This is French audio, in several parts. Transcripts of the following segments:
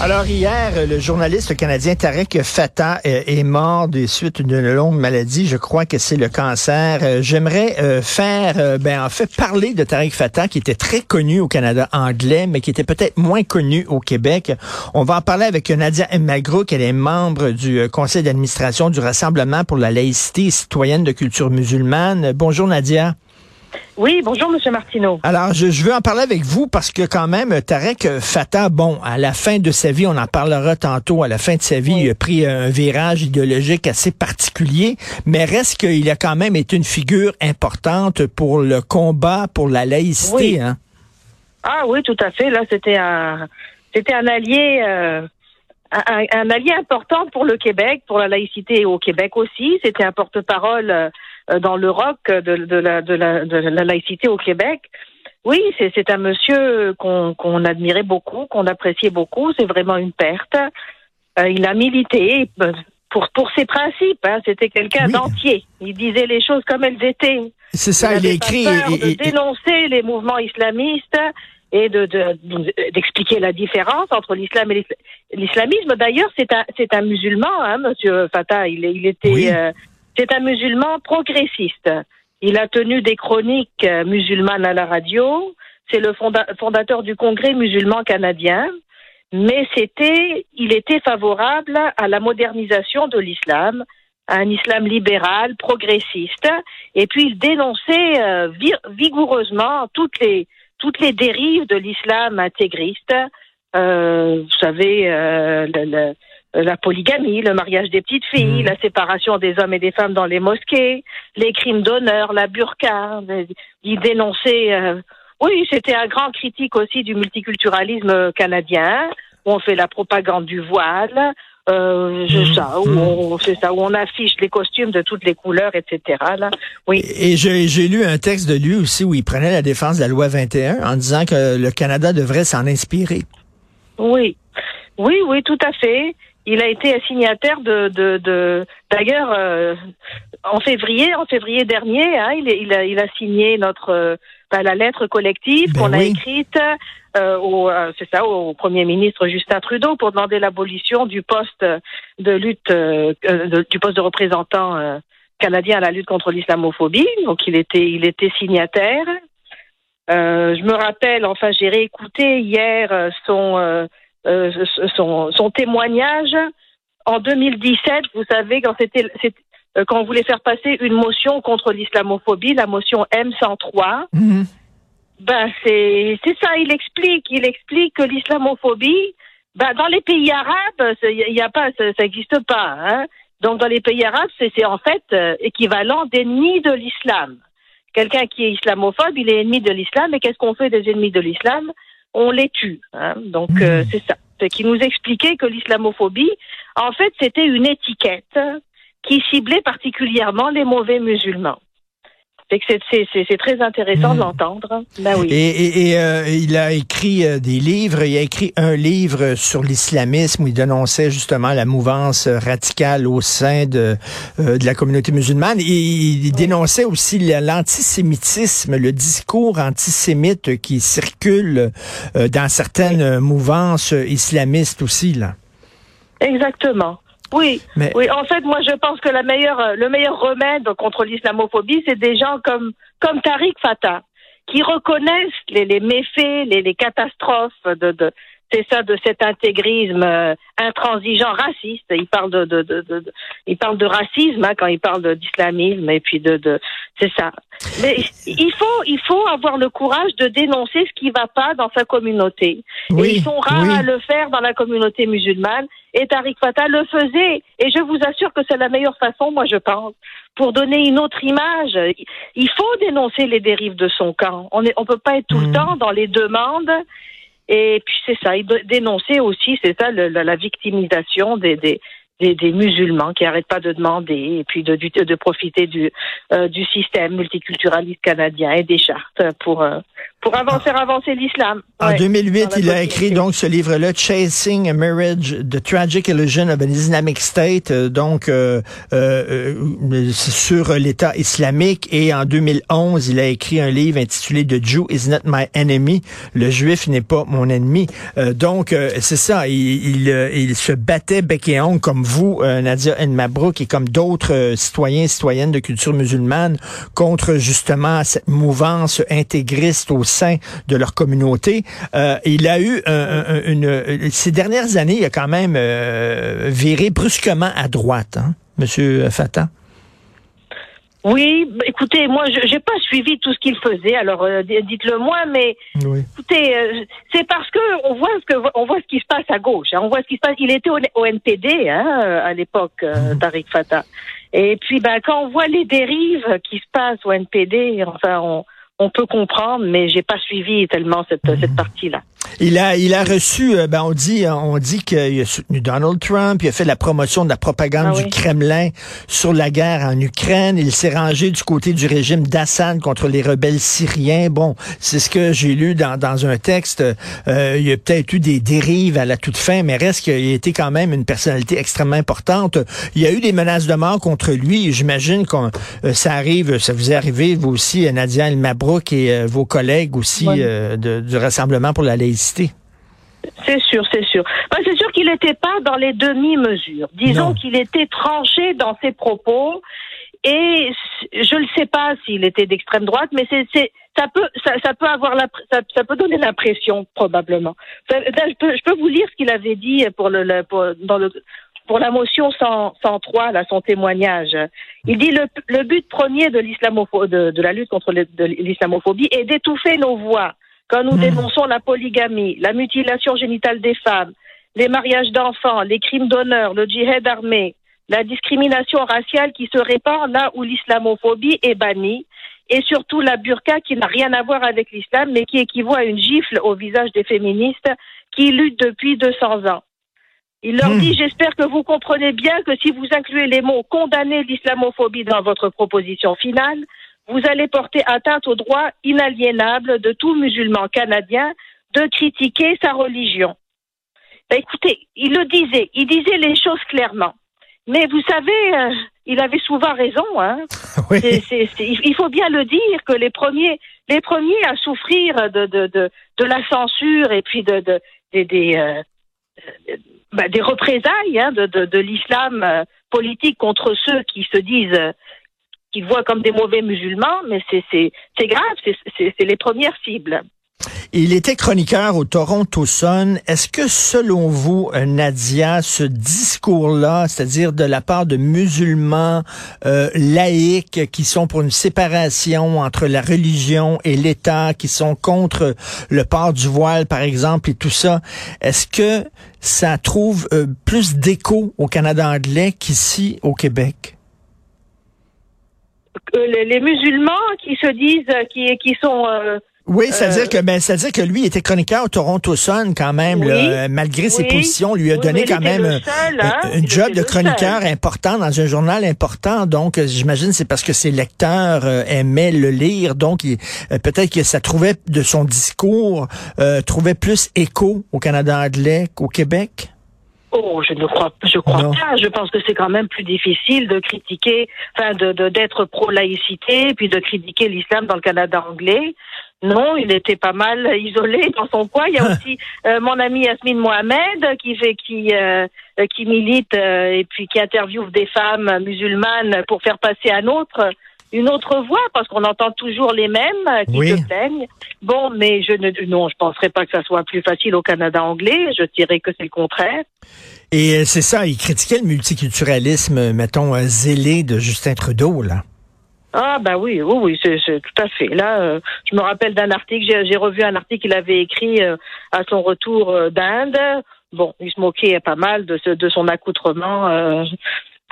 Alors hier, le journaliste canadien Tarek Fatah euh, est mort des suites d'une longue maladie. Je crois que c'est le cancer. Euh, j'aimerais euh, faire, ben en fait, parler de Tarek Fatah, qui était très connu au Canada anglais, mais qui était peut-être moins connu au Québec. On va en parler avec Nadia Magro, qui est membre du conseil d'administration du Rassemblement pour la laïcité citoyenne de culture musulmane. Bonjour Nadia. Oui, bonjour, Monsieur Martineau. Alors, je, veux en parler avec vous parce que quand même, Tarek Fatah, bon, à la fin de sa vie, on en parlera tantôt, à la fin de sa vie, il a pris un virage idéologique assez particulier, mais reste qu'il a quand même été une figure importante pour le combat pour la laïcité. Hein? Ah oui, tout à fait. Là, c'était un, c'était un allié. Euh, un, allié important pour le Québec, pour la laïcité au Québec aussi. C'était un porte-parole euh, dans le rock de, de, la, de, la, de la laïcité au Québec. Oui, c'est un monsieur qu'on admirait beaucoup, qu'on appréciait beaucoup. C'est vraiment une perte. Euh, il a milité euh, pour, pour ses principes. Hein. C'était quelqu'un d'entier. Il disait les choses comme elles étaient. C'est ça, il, a écrit. de dénoncer les mouvements islamistes et de d'expliquer la différence entre l'islam et l'islamisme. D'ailleurs, c'est un c'est un musulman, hein, Monsieur Fatah. Il, il était c'est un musulman progressiste. Il a tenu des chroniques euh, musulmanes à la radio. C'est le fondateur du Congrès musulman canadien. Mais c'était, il était favorable à la modernisation de l'islam, à un islam libéral, progressiste. Et puis il dénonçait euh, vigoureusement toutes les toutes les dérives de l'islam intégriste. Euh, vous savez, le, euh, la polygamie, le mariage des petites filles, hmm. la séparation des hommes et des femmes dans les mosquées, les crimes d'honneur, la burqa. Il dénonçait. Euh, oui, c'était un grand critique aussi du multiculturalisme canadien. Où on fait la propagande du voile. Euh, hmm. ça, où hmm. on, c'est ça, où on affiche les costumes de toutes les couleurs, etc. Là. Oui. Et j'ai lu un texte de lui aussi où il prenait la défense de la loi 21 en disant que le Canada devrait s'en inspirer. Oui, oui, oui, tout à fait. Il a été signataire de, de, de d'ailleurs euh, en février, en février dernier, hein, il, il, a, il a signé notre euh, bah, la lettre collective ben qu'on a écrite euh, au euh, c'est ça au premier ministre Justin Trudeau pour demander l'abolition du poste de lutte du poste de représentant canadien à la lutte contre l'islamophobie. Donc il était il était signataire. je me rappelle, enfin j'ai réécouté hier son euh, son, son, témoignage en 2017. Vous savez, quand c'était euh, quand on voulait faire passer une motion contre l'islamophobie, la motion M103. Mhm. Ben c'est ça. Il explique, il explique que l'islamophobie, ben dans les pays arabes, il y a pas, ça n'existe pas. Hein. Donc dans les pays arabes, c'est en fait euh, équivalent d'ennemi de l'islam. Quelqu'un qui est islamophobe, il est ennemi de l'islam. Et qu'est-ce qu'on fait des ennemis de l'islam? On les tue. Hein. Donc euh, hmm. c'est ça. C'est qui nous expliquait que l'islamophobie, en fait, c'était une étiquette qui ciblait particulièrement les mauvais musulmans. C'est très intéressant de hmm. l'entendre. Ben oui. Et, et, euh, il a écrit euh, des livres. Il a écrit un livre sur l'islamisme où il dénonçait justement la mouvance radicale au sein de, euh, de la communauté musulmane. Et il dénonçait aussi l'antisémitisme, le discours antisémite qui circule dans certaines mouvances islamistes aussi. Là. Exactement. Oui, oui. En fait, moi, je pense que la meilleure, euh, le meilleur remède contre l'islamophobie, c'est des gens comme comme Tariq Fatah, qui reconnaissent les, les méfaits, les, les catastrophes de, de c'est ça de cet intégrisme euh, intransigeant raciste. Il parle de, de, de, de il parle de racisme hein, quand il parle d'islamisme et puis de, de c'est ça. Mais il faut il faut avoir le courage de dénoncer ce qui va pas dans sa communauté. et ils sont rares à le faire dans la communauté musulmane. Et Tariq Fatah le faisait. Et je vous assure que c'est la meilleure façon, moi je pense, pour donner une autre image. Il faut dénoncer les dérives de son camp. On ne on peut pas être tout le mmh. temps dans les demandes et puis c'est ça, il dénoncer aussi, c'est ça, la, victimisation des, des, des, musulmans qui n'arrêtent pas de demander et puis de, de, profiter du, euh, du système multiculturaliste canadien et des chartes pour, euh, pour avancer, avancer l'islam. En 2008, il a écrit donc ce livre-là, Chasing a Marriage, The Tragic Illusion of an Islamic State, euh, donc euh, euh, euh, sur l'État islamique. Et en 2011, il a écrit un livre intitulé The Jew is not my enemy, le Juif n'est pas mon ennemi. donc c'est ça, il, il, se battait bec et ongle comme vous, Nadia El Mabrouk, et comme d'autres citoyens et citoyennes de culture musulmane contre justement cette mouvance intégriste au sein de leur communauté. Euh, il a eu une, ces dernières années, il a quand même euh, viré brusquement à droite, hein, Monsieur Fatah. Oui, écoutez, moi, je n'ai pas suivi tout ce qu'il faisait. Alors, euh, dites-le moi, mais écoutez, c'est parce que on voit ce que on voit ce qui se passe à gauche. Hein. on voit ce qui se passe. Il était au, NPD hein, à l'époque, mmh. Tariq Fatah. Et puis, ben, quand on voit les dérives qui se passent au NPD, enfin, on, on peut comprendre, mais j'ai pas suivi tellement cette, cette mhm. partie-là. Il a, il a reçu, euh, ben on dit, on dit qu'il a soutenu Donald Trump, il a fait la promotion de la propagande ah du Kremlin sur la guerre en Ukraine. Il s'est rangé du côté du régime d'Assad contre les rebelles syriens. Bon, c'est ce que j'ai lu dans, dans un texte. Euh, il y a peut-être eu des dérives à la toute fin, mais reste qu'il a été quand même une personnalité extrêmement importante. Il y a eu des menaces de mort contre lui. J'imagine que euh, ça arrive, ça vous est arrivé, vous aussi, Nadia El Mabrouk et vos collègues aussi du Rassemblement pour la laïcité c'est sûr, c'est sûr. Ben, c'est sûr qu'il n'était pas dans les demi-mesures. Disons qu'il était tranché dans ses propos. Et je ne sais pas s'il était d'extrême droite, mais c'est, ça peut, ça, peut avoir la, ça, peut donner l'impression probablement. je, peux, je peux vous lire ce qu'il avait dit pour le, pour, dans le, pour la motion 103, là, son témoignage. Il dit le, le but premier de, de, la lutte contre l'islamophobie est d'étouffer nos voix quand nous hmm. dénonçons la polygamie, la mutilation génitale des femmes, les mariages d'enfants, les crimes d'honneur, le djihad armé, la discrimination raciale qui se répand là où l'islamophobie est bannie, et surtout la burqa qui n'a rien à voir avec l'islam, mais qui équivaut à une gifle au visage des féministes qui luttent depuis 200 ans. Il leur hmm. dit, j'espère que vous comprenez bien que si vous incluez les mots condamner l'islamophobie dans votre proposition finale, vous allez porter atteinte au droit inaliénable de tout musulman canadien de critiquer sa religion. Ben, écoutez, il le disait, il disait les choses clairement. Mais vous savez, euh, il avait souvent raison. Hein. il faut bien le dire que les premiers, les premiers à souffrir de, de, de, de la censure et puis de, de, des, euh, ben, des représailles hein, de, de, de l'islam euh, politique contre ceux qui se disent qu'ils voient comme des mauvais musulmans, mais c'est grave, c'est les premières cibles. Il était chroniqueur au Toronto Sun. Est-ce que, selon vous, Nadia, ce discours-là, c'est-à-dire de la part de musulmans euh, laïcs qui sont pour une séparation entre la religion et l'État, qui sont contre le port du voile, par exemple, et tout ça, est-ce que ça trouve euh, plus d'écho au Canada anglais qu'ici au Québec? Les, musulmans qui se disent, qui, qui sont euh, oui, c'est-à-dire que ben, c'est-à-dire que lui était chroniqueur au Toronto Sun quand même, malgré ses positions, lui a donné quand même un, hein. job de chroniqueur important dans un journal important. Donc, j'imagine c'est parce que ses lecteurs euh, aimaient le lire, donc euh, peut-être que ça trouvait de son discours trouvait plus écho au Canada anglais qu'au Québec. Oh, je ne crois, je crois pas. Je pense que c'est quand même plus difficile de critiquer, enfin, de d'être pro laïcité, puis de critiquer l'islam dans le Canada anglais. Non, il était pas mal isolé dans son coin. Il y a aussi euh, mon ami Yasmine Mohamed qui fait qui euh, qui milite euh, et puis qui interviewe des femmes musulmanes pour faire passer un autre une autre voix parce qu'on entend toujours les mêmes euh, qui se plaignent. Bon, mais je ne non, je penserais pas que ça soit plus facile au Canada anglais. Je dirais que c'est le contraire. Et euh, c'est ça, il critiquait le multiculturalisme, mettons, euh, zélé de Justin Trudeau, là. Ah bah oui, oui, oui, c'est tout à fait. Là, je me rappelle d'un article, j'ai revu un article qu'il avait écrit à son retour d'Inde. Bon, il se moquait pas mal de, de son accoutrement.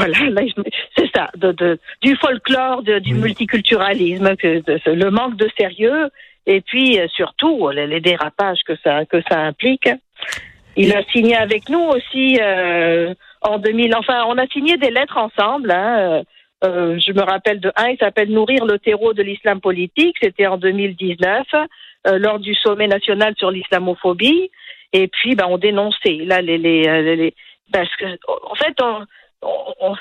Voilà, c'est ça, de, du folklore, du multiculturalisme, le manque de sérieux, et puis euh, surtout les, dérapages que ça que ça implique. Il a signé avec nous aussi euh, en 2000. Enfin, on a signé des lettres ensemble. Hein, euh, je me rappelle de un, il s'appelle Nourrir le terreau de l'islam politique. C'était en 2019. lors du sommet national sur l'islamophobie. Et puis, ben, on dénonçait là les, les, les, parce que en fait, on, on,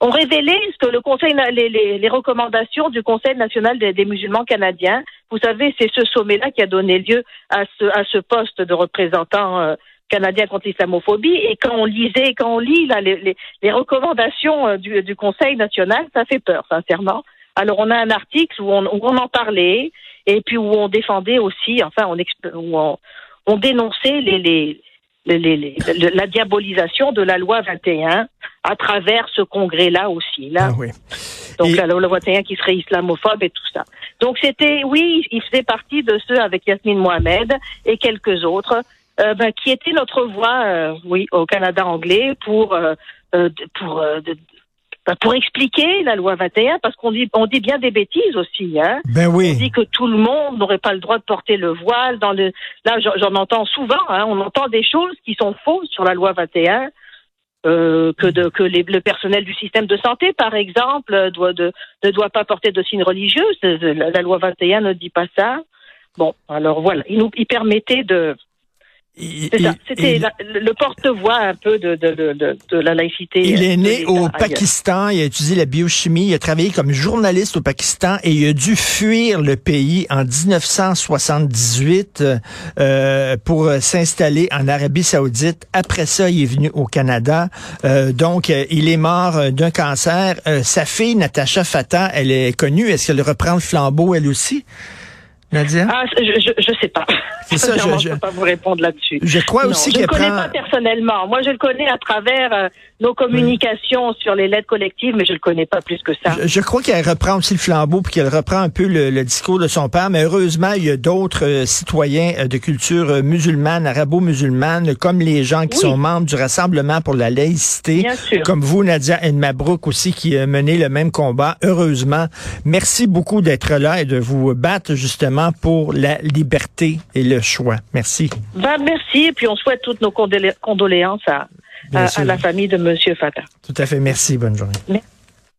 on révélait ce que le Conseil, les, les, les recommandations du Conseil national des, des musulmans canadiens. Vous savez, c'est ce sommet-là qui a donné lieu à ce, à ce poste de représentant euh, canadien contre l'islamophobie. Et quand on lisait, quand on lit là, les, les, les recommandations euh, du, du, Conseil national, ça fait peur, sincèrement. Alors, on a un article où on, où on en parlait et puis où on défendait aussi, enfin, on, où on, on dénonçait les, les les, la diabolisation de la loi 21 à travers ce congrès-là aussi. Là. Ah oui. Donc la loi 21 qui serait islamophobe et tout ça. Donc c'était, oui, il faisait partie de ceux avec Yasmine Mohamed et quelques autres euh, ben, qui étaient notre voix, euh, oui, au Canada anglais pour euh, euh pour pour expliquer la loi 21, parce qu'on dit, on dit bien des bêtises aussi. Hein. Ben oui. On dit que tout le monde n'aurait pas le droit de porter le voile. Dans le, là, j'en entends souvent. Hein, on entend des choses qui sont fausses sur la loi 21. Euh, que, de, que les, le personnel du système de santé, par exemple, doit de, ne doit pas porter de signes religieux. La, la, loi 21 ne dit pas ça. Bon, alors voilà, il nous il permettait de c'était le porte-voix un peu de, de, de, de, la laïcité. Il est né au Pakistan, il a étudié la biochimie, il a travaillé comme journaliste au Pakistan et il a dû fuir le pays en 1978 euh, pour s'installer en Arabie saoudite. Après ça, il est venu au Canada. Euh, donc, il est mort d'un cancer. Euh, sa fille, Natacha Fatah, elle est connue. Est-ce qu'elle reprend le flambeau, elle aussi? Nadia? Ah, je, je sais pas. C'est ça, je, je, peux pas vous répondre là-dessus. Je crois aussi. Je ne connais pas personnellement. Moi, je le connais à travers euh, nos communications sur les lettres collectives, mais je le connais pas plus que ça. Je, crois qu'elle reprend aussi le flambeau, puis qu'elle reprend un peu le, discours de son père. Mais heureusement, il y a d'autres euh, citoyens euh, de culture musulmane, arabo-musulmane, comme les gens qui sont membres du Rassemblement pour la laïcité, Bien sûr. comme vous, Nadia Mabrouk aussi, qui a mené le même combat. Heureusement, merci beaucoup d'être là et de vous battre justement pour la liberté et le choix. Merci. Ben, merci. Et puis on souhaite toutes nos condoléances à, à, la famille de M. Fatah. Tout à fait. Merci. Bonne journée. Merci.